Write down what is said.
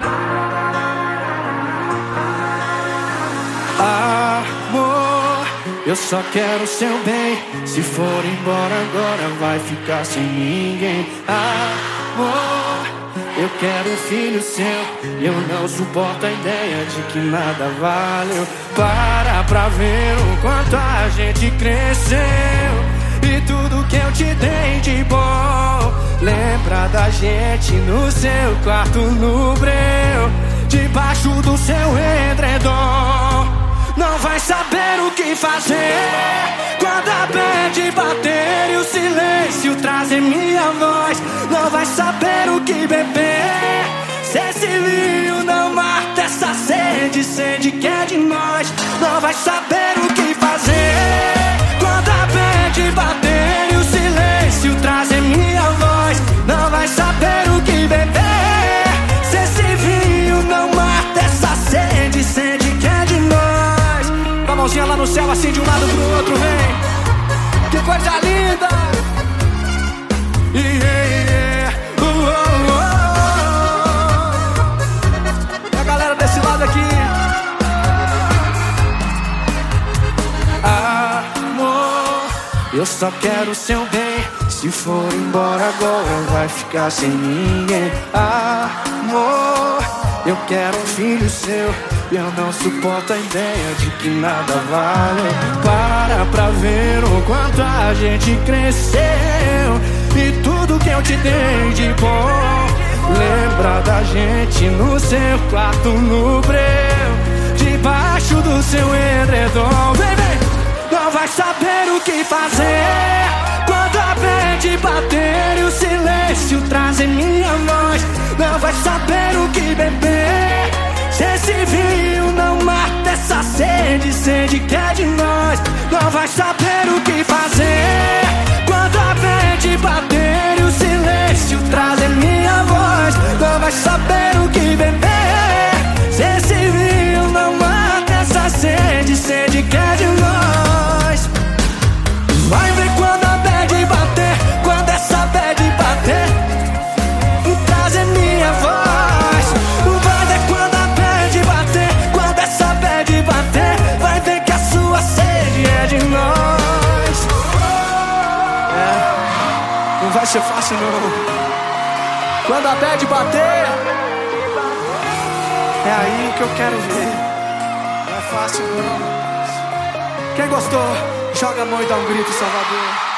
Amor, eu só quero seu bem. Se for embora agora, vai ficar sem ninguém. Amor, eu quero um filho seu. Eu não suporto a ideia de que nada valeu. Para pra ver o quanto a gente cresceu. Da gente no seu quarto no breu. Debaixo do seu edredom. Não vai saber o que fazer Quando a bad bater e o silêncio trazer minha voz Não vai saber o que beber Se esse vinho não mata essa sede Sede que é de nós Não vai saber o que no céu, assim de um lado pro outro, vem. Que coisa linda! Yeah, yeah. Uh, uh, uh, a galera desse lado aqui. Amor, eu só quero seu bem. Se for embora agora, vai ficar sem ninguém. Amor, eu quero um filho seu. Eu não suporto a ideia de que nada vale. Para pra ver o quanto a gente cresceu. E tudo que eu te dei de bom Lembra da gente no seu quarto no breu. Debaixo do seu edredom vem! Não vai saber o que fazer. Quando a mente bater e o silêncio trazer minha voz. Não vai saber o que beber esse vinho não mata essa sede Sede que é de nós. Não vai saber não vai ser fácil não. Quando a bad bater É aí que eu quero ver. Não é fácil não. Quem gostou, joga a mão e dá um grito, Salvador